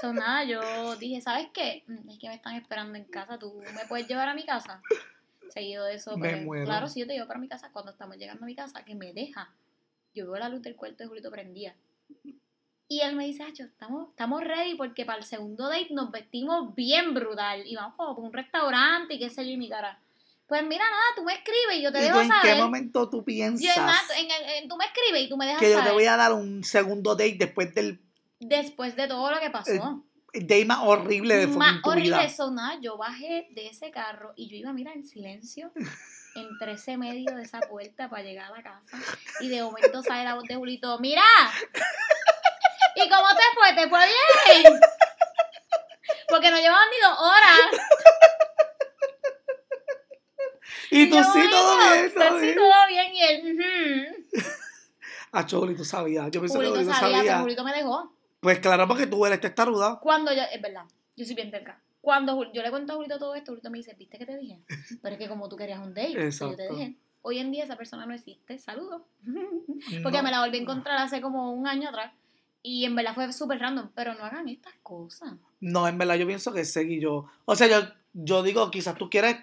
So, nada, yo dije, ¿sabes qué? Mm, Es que me están esperando en casa. ¿Tú me puedes llevar a mi casa? Seguido de eso, Me muero. claro, si yo te llevo para mi casa, cuando estamos llegando a mi casa, que me deja. Yo veo la luz del cuarto de Julito prendida. Y él me dice, Acho, estamos, estamos ready porque para el segundo date nos vestimos bien brutal. Y vamos como por un restaurante y qué sé yo, y mi cara. Pues mira, nada, tú me escribes y yo te ¿Y dejo en saber. qué momento tú Yo, piensas nada, en el- en- tú me escribes y tú me dejas que yo saber. te voy a dar un segundo date después del Después de todo lo que pasó. date más horrible de Más fucking horrible eso, nada. Yo bajé de ese carro y yo iba, mira, en silencio, entre ese medio de esa puerta para llegar a la casa. Y de momento sale la voz de Julito, ¡mira! ¿Y cómo te fue? ¿Te fue bien? Porque nos llevaban ni dos horas. Y tú yo, sí, todo bien, todo pues sí, bien. todo bien. Y él, ujú. Ah, Choli, tú sabías. Yo pensé que Julito Julito sabía, sabía. pero Julito me dejó. Pues claro, porque tú eres testaruda. Cuando yo, es verdad, yo soy bien terca. Cuando yo le cuento a Julito todo esto, Julito me dice, ¿viste que te dije? *laughs* Pero es que como tú querías un date, pues yo te dije. Hoy en día esa persona no existe, saludos. *laughs* Porque No. me la volví a encontrar hace como un año atrás. Y en verdad fue súper random, pero no hagan estas cosas. No, en verdad yo pienso que seguí yo. O sea, yo, yo digo, quizás tú quieres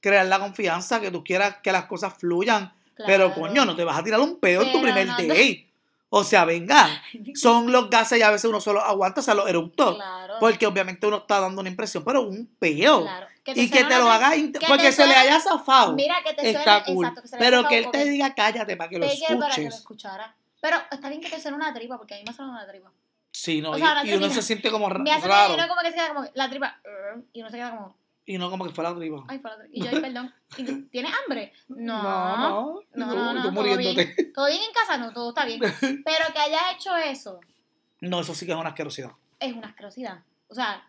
crear la confianza, que tú quieras que las cosas fluyan, pero coño, no te vas a tirar un pedo en tu primer no, date. O sea, venga, son los gases y a veces uno solo aguanta, o sea, los eructos. Claro. Porque obviamente uno está dando una impresión, pero un peo. claro. y que te lo haga, que porque te se le haya zafado. Mira, que te está suene, cool. exacto, que se le pero que él te diga cállate para que lo quiero para que lo escuches. escuchara. Pero está bien que te suene una tripa, porque a mí me suena una tripa. Sí, no, O y, sea, la y uno se siente como Me hace raro. y uno como que se queda como la tripa, y uno se queda como, Y no como que fuera arriba. ay, fue la tripa. Y yo, ay, perdón. ¿Y tú, ¿Tienes hambre? No. no, No, no, no, no, tú todo muriéndote. bien. ¿Todo bien en casa? No, todo está bien. *laughs* Pero que hayas hecho eso No, eso sí que es una asquerosidad. es una asquerosidad. O sea,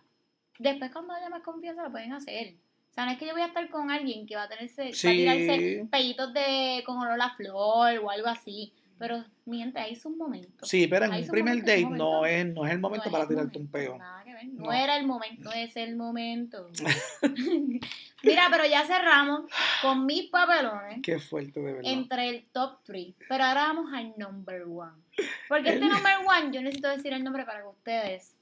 después cuando haya más confianza lo pueden hacer. O sea, no es que yo voy a estar con alguien que va a tenerse, va a Sí. tirarse pellitos de con olor a flor o algo así. Pero, mi gente, ahí es un momento. Sí, pero en un primer date no es, no es el momento No para tirarte momento, un peo. Nada que ver. No, No. era el momento, no es el momento. *laughs* Mira, pero ya cerramos con mis papelones Qué fuerte, de verdad. entre el top 3. Pero ahora vamos al number one. Porque este number one, yo necesito decir el nombre para que ustedes,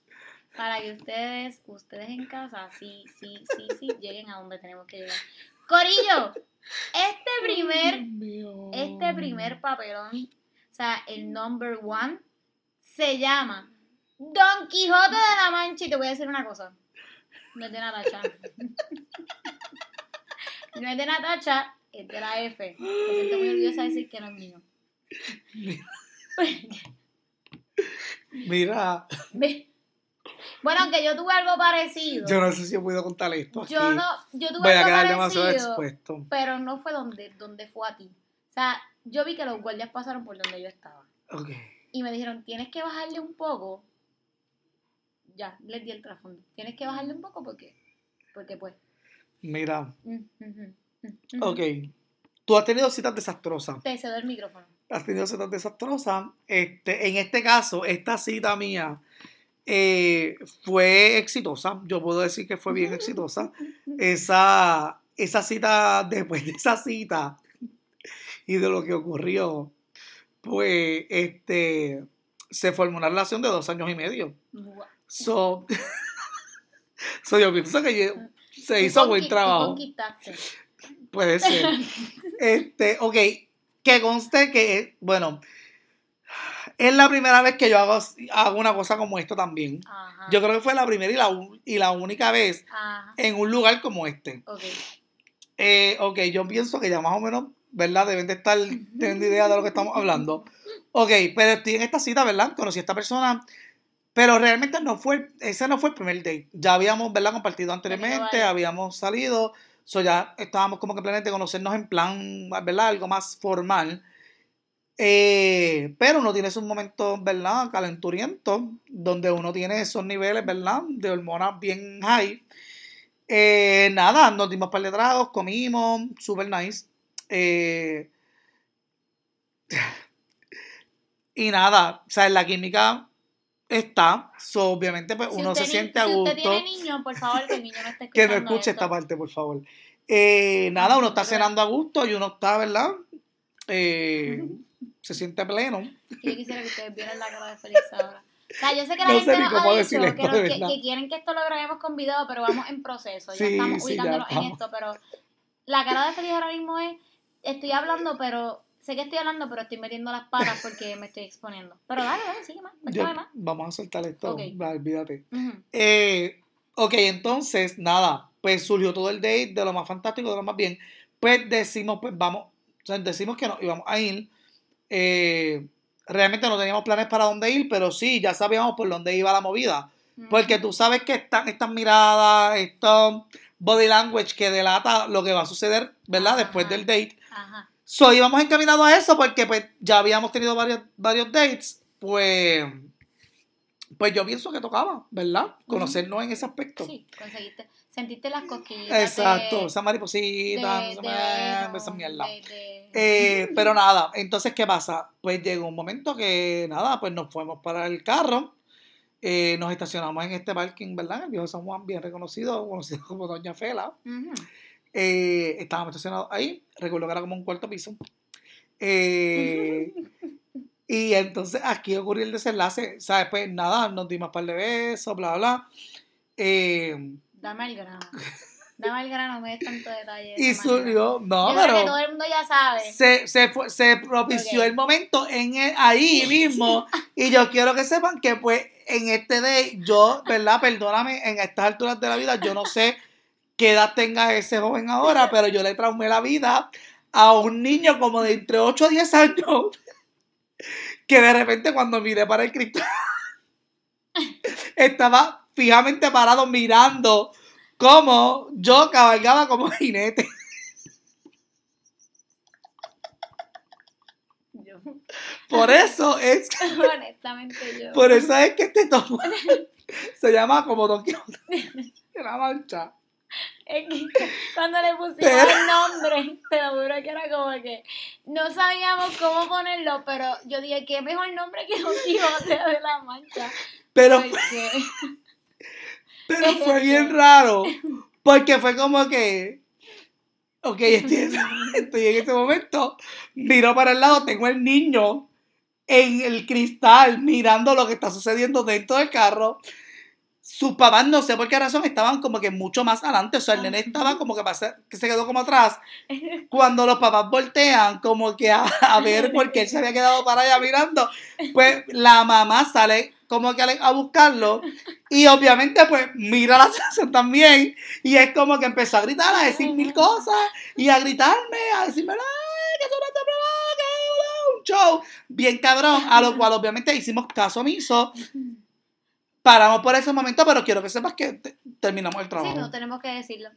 para que ustedes, ustedes en casa, sí, sí, sí, sí, lleguen a donde tenemos que llegar. Corillo, este primer este primer papelón, sea, el number one, se llama Don Quijote de la Mancha. Y te voy a decir una cosa. No es de Natacha. No es de Natacha, es de la F. Me siento muy orgullosa de decir que no es mío. Mira. Bueno, aunque yo tuve algo parecido. yo no sé si he podido contar esto. Aquí. Yo no, yo tuve Voy a algo demasiado parecido, expuesto. pero no fue donde, donde fue a ti. O sea, yo vi que los guardias pasaron por donde yo estaba. Ok. Y me dijeron, tienes que bajarle un poco. Ya, les di el trasfondo. Tienes que bajarle un poco porque, porque pues. Mira, mm, mm, ok. Tú has tenido citas desastrosas. Te cedo el micrófono. Has tenido citas desastrosas. Este, en este caso, esta cita mía eh, fue exitosa. Yo puedo decir que fue bien exitosa. Esa, esa cita, después de esa cita y de lo que ocurrió, pues este, se formó una relación de dos años y medio. So, *laughs* so yo pienso que se hizo buen trabajo. Puede ser. *laughs* Este, ok, que conste que, bueno, es la primera vez que yo hago, hago una cosa como esto también. Ajá. Yo creo que fue la primera y la, y la única vez Ajá. en un lugar como este. Ok. Eh, ok, yo pienso que ya más o menos, ¿verdad? Deben de estar teniendo idea de lo que estamos hablando. Ok, pero estoy en esta cita, ¿verdad? Conocí a esta persona, pero realmente no fue, ese no fue el primer date. Ya habíamos, ¿verdad? Compartido anteriormente, varios. habíamos salido, so ya estábamos como que planes de conocernos en plan, ¿verdad? Algo más formal. Eh, pero uno tiene esos momentos, ¿verdad? Calenturientos, donde uno tiene esos niveles, ¿verdad? De hormonas bien high. Eh, nada, nos dimos par de tragos, comimos, super nice. Eh, *sighs* y nada, o sea, la química está, so, obviamente pues Si uno se siente a si gusto. usted tiene niño, por favor, que el niño *laughs* no esté Que escuchando no escuche esto. esta parte, por favor. Eh, nada, uno está cenando a gusto y uno está, ¿verdad? Eh, *laughs* se siente pleno. Yo quisiera que ustedes vieran la cara de Félix ahora. O sea, yo sé que la No gente nos ha dicho esto, que, nos- que- que quieren que esto lo grabemos con video, pero vamos en proceso. Ya Sí, estamos sí, ya ubicándonos en estamos. esto, pero la cara de Félix ahora mismo es, estoy hablando, pero sé que estoy hablando, pero estoy metiendo las patas porque me estoy exponiendo. Pero dale, dale, sigue más, Yo- más. vamos a soltar esto, olvídate. Ujú. Eh, ok, entonces, nada, pues surgió todo el date de lo más fantástico, de lo más bien. Pues decimos, pues vamos, o sea, decimos que nos íbamos a ir. Eh, realmente no teníamos planes para dónde ir, pero sí, ya sabíamos por dónde iba la movida. Porque tú sabes que están estas miradas, estos body language que delata lo que va a suceder, ¿verdad? Después del date. Ajá. So, íbamos encaminados a eso porque pues ya habíamos tenido varios, varios dates. Pues, pues yo pienso que tocaba, ¿verdad? Conocernos en ese aspecto. Sí, conseguiste, sentiste las cosquillas. Exacto, de- esa mariposita, de- de esa mierda. Eh, pero nada, entonces, ¿qué pasa? Pues llegó un momento que, nada, pues nos fuimos para el carro, eh, nos estacionamos en este parking, ¿verdad? En el viejo San Juan, bien reconocido, *laughs* conocido como Doña Fela. Ujú. Eh, estábamos estacionados ahí, recuerdo que era como un cuarto piso. Eh, *laughs* y entonces aquí ocurrió el desenlace, ¿sabes? Pues nada, nos dimos un par de besos, bla, bla. Eh, Dame el grano. Dame el grano, no me des tanto detalle. de y surgió, no, Yo creo que pero... todo el mundo ya sabe. se, se, fue- se propició el momento en el- ahí mismo. y yo quiero que sepan que, pues, en este day, yo, ¿verdad? Perdóname, en estas alturas de la vida, yo no sé qué edad tenga ese joven ahora, pero yo le traumé la vida a un niño como de entre 8 a 10 años. *laughs* Que de repente, cuando miré para el cristal, *laughs* estaba fijamente parado mirando cómo yo cabalgaba como jinete. Yo, Por eso es *laughs* honestamente, yo. Por eso es que este tomo se llama como Don Quijote la Mancha. *laughs* Cuando le pusimos el nombre, *laughs* te lo juro que era como que no sabíamos cómo ponerlo, pero yo dije, qué mejor nombre que Don Quijote de la Mancha. Pero, Porque, *laughs* pero fue bien raro. Porque fue como que. Ok, estoy, en- estoy en ese momento. Miro para el lado, tengo el niño en el cristal mirando lo que está sucediendo dentro del carro. Sus papás, no sé por qué razón, estaban como que mucho más adelante. O sea, el nene estaba como que, que se quedó como atrás. *laughs* Cuando los papás voltean, como que a, a ver por qué él se había quedado para allá mirando, pues la mamá sale como que a, buscarlo. Y obviamente, pues, mira la situación también. Y es como que empezó a gritar, a decir mil cosas. Y a gritarme, a decirme, ¡ay, que tú no te provoques! Un show bien cabrón. A lo cual, obviamente, hicimos caso omiso. *laughs* Paramos por ese momento, pero quiero que sepas que te- terminamos el trabajo. Sí, no tenemos que decirlo.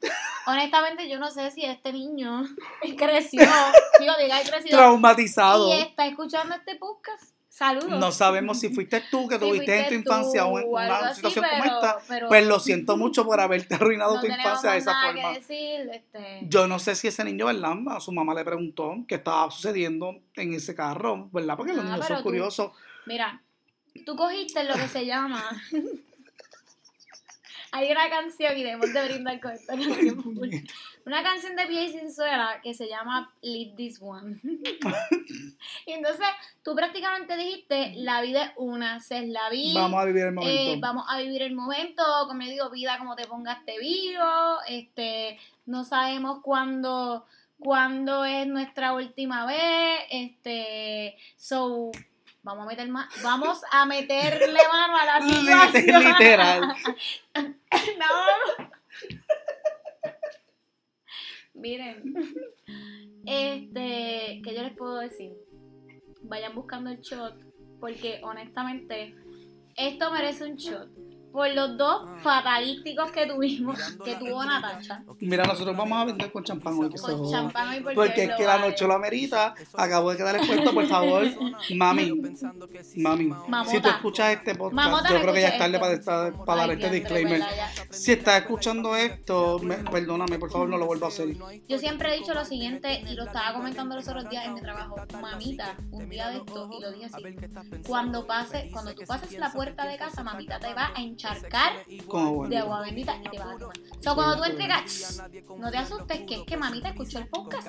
Honestamente, yo no sé si este niño *laughs* creció, digo, diga, creció Traumatizado. y está escuchando este podcast. Saludos. No sabemos si fuiste tú que *laughs* Si tuviste en tu infancia tú una así, situación como esta. pero Pues lo siento *laughs* mucho por haberte arruinado no tu infancia de esa nada forma. que decir. Este, Yo no sé si ese niño, ¿verdad? A su mamá le preguntó qué estaba sucediendo en ese carro, ¿verdad? Porque los Ah, niños pero son tú- curiosos. Mira, tú cogiste lo que se llama. *laughs* Hay una canción, y debemos de brindar con esta canción. Una canción de Pie Sinzuela que se llama Live This One. *laughs* y entonces tú prácticamente dijiste: La vida es una, se es la vida. Vamos a vivir el momento. Eh, vamos a vivir el momento, como yo digo, vida como te pongas te vivo, este, no sabemos cuándo, cuándo es nuestra última vez, este, so, vamos a meter más, vamos a meterle *laughs* mano a la situación. Literal. *laughs* no. Miren, este, ¿qué yo les puedo decir? Vayan buscando el shot, porque honestamente, esto merece un shot. Por los dos fatalísticos que tuvimos, que tuvo Natacha. Mira, nosotros vamos a vender con champán hoy, que se Con champán y porque, Porque es que la noche lo amerita. Acabo de quedar expuesto, por *laughs* favor. Mami, mami, Mamota. si tú escuchas este podcast, Mamota yo creo que ya es tarde para, estar- para dar este disclaimer. Si estás escuchando esto, me- perdóname, por favor, no lo vuelvo a hacer. Yo siempre he dicho lo siguiente y lo estaba comentando los otros días en mi trabajo. Mamita, un día de esto, y lo dije así. Cuando pase, cuando tú pases la puerta de casa, mamita te va a encharcar Como bueno. de agua bendita y te va a quemar. So, cuando tú entregas, no te asustes que es que mamita escuchó el podcast.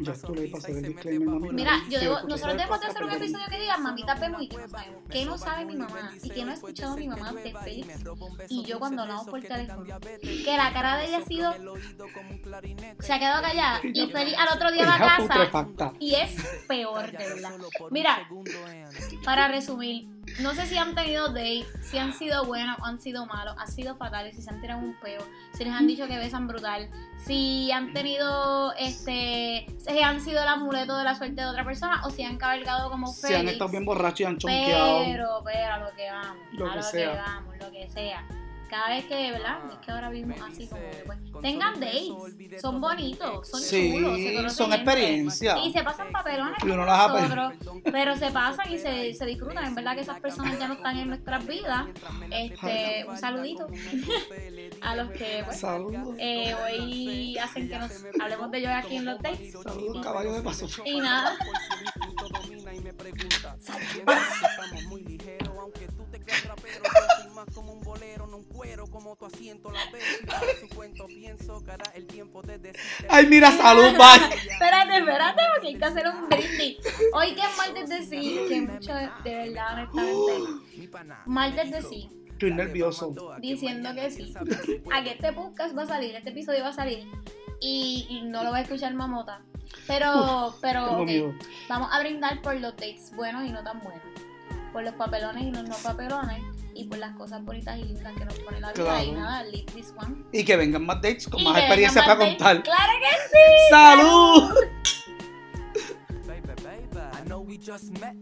Ya tú le pasé el disclaimer. Mira, yo debo, nosotros debemos de hacer un perdón. episodio que diga mamita vemos y que no sabemos. ¿Qué no sabe mi mamá? Y que no ha escuchado mi mamá de Félix. Y yo cuando hablamos por teléfono. Que la cara de ella ha sido. Se ha quedado callada. Y Félix al otro día va a casa. Y es peor, de verdad. Mira, para resumir, no sé si han tenido dates, si han sido buenos o han sido malos, han sido fatales, si se han tirado un peo, si les han dicho que besan brutal, si han tenido, este, si han sido el amuleto de la suerte de otra persona o si han cabalgado como Si han Félix. estado bien borrachos y han chonqueado. Pero, pero, a lo que vamos, Lo a que lo sea. que vamos, lo que sea. Cada vez que, ¿verdad? Es que ahora vivimos así como que, pues, tengan dates, son bonitos, son Sí, chulos, se conocen son experiencias. Y se pasan papelones Y como uno las apa- nosotros, pero se pasan y se, se disfrutan. En verdad que esas personas ya no están en nuestras vidas. Este, un saludito *laughs* a los que pues, Saludos. eh, hoy hacen que nos hablemos de yo aquí en los dates. Saludos, caballo de paso. Y nada, Estamos *laughs* yo soy más como un bolero, no un cuero, como tu asiento la vez. Y para su cuento pienso que hará el tiempo de decirte. Ay, mira, salud, bye. espérate, espérate, porque hay que hacer un brindis. Hoy que es martes de sí, que mucho de verdad, honestamente. Martes de sí. Estoy nervioso. diciendo que sí. A que este podcast va a salir, este episodio va a salir. Y, y no lo va a escuchar Mamota. Pero, pero, Tengo ok, miedo. vamos a brindar por los dates buenos y no tan buenos. Por los papelones y los no papelones. Y por las cosas bonitas y lindas que nos pone la vida. Claro. Y nada, live this one. Y que vengan más dates con Y más experiencia para contar. ¡Claro que sí! ¡Salud! baby,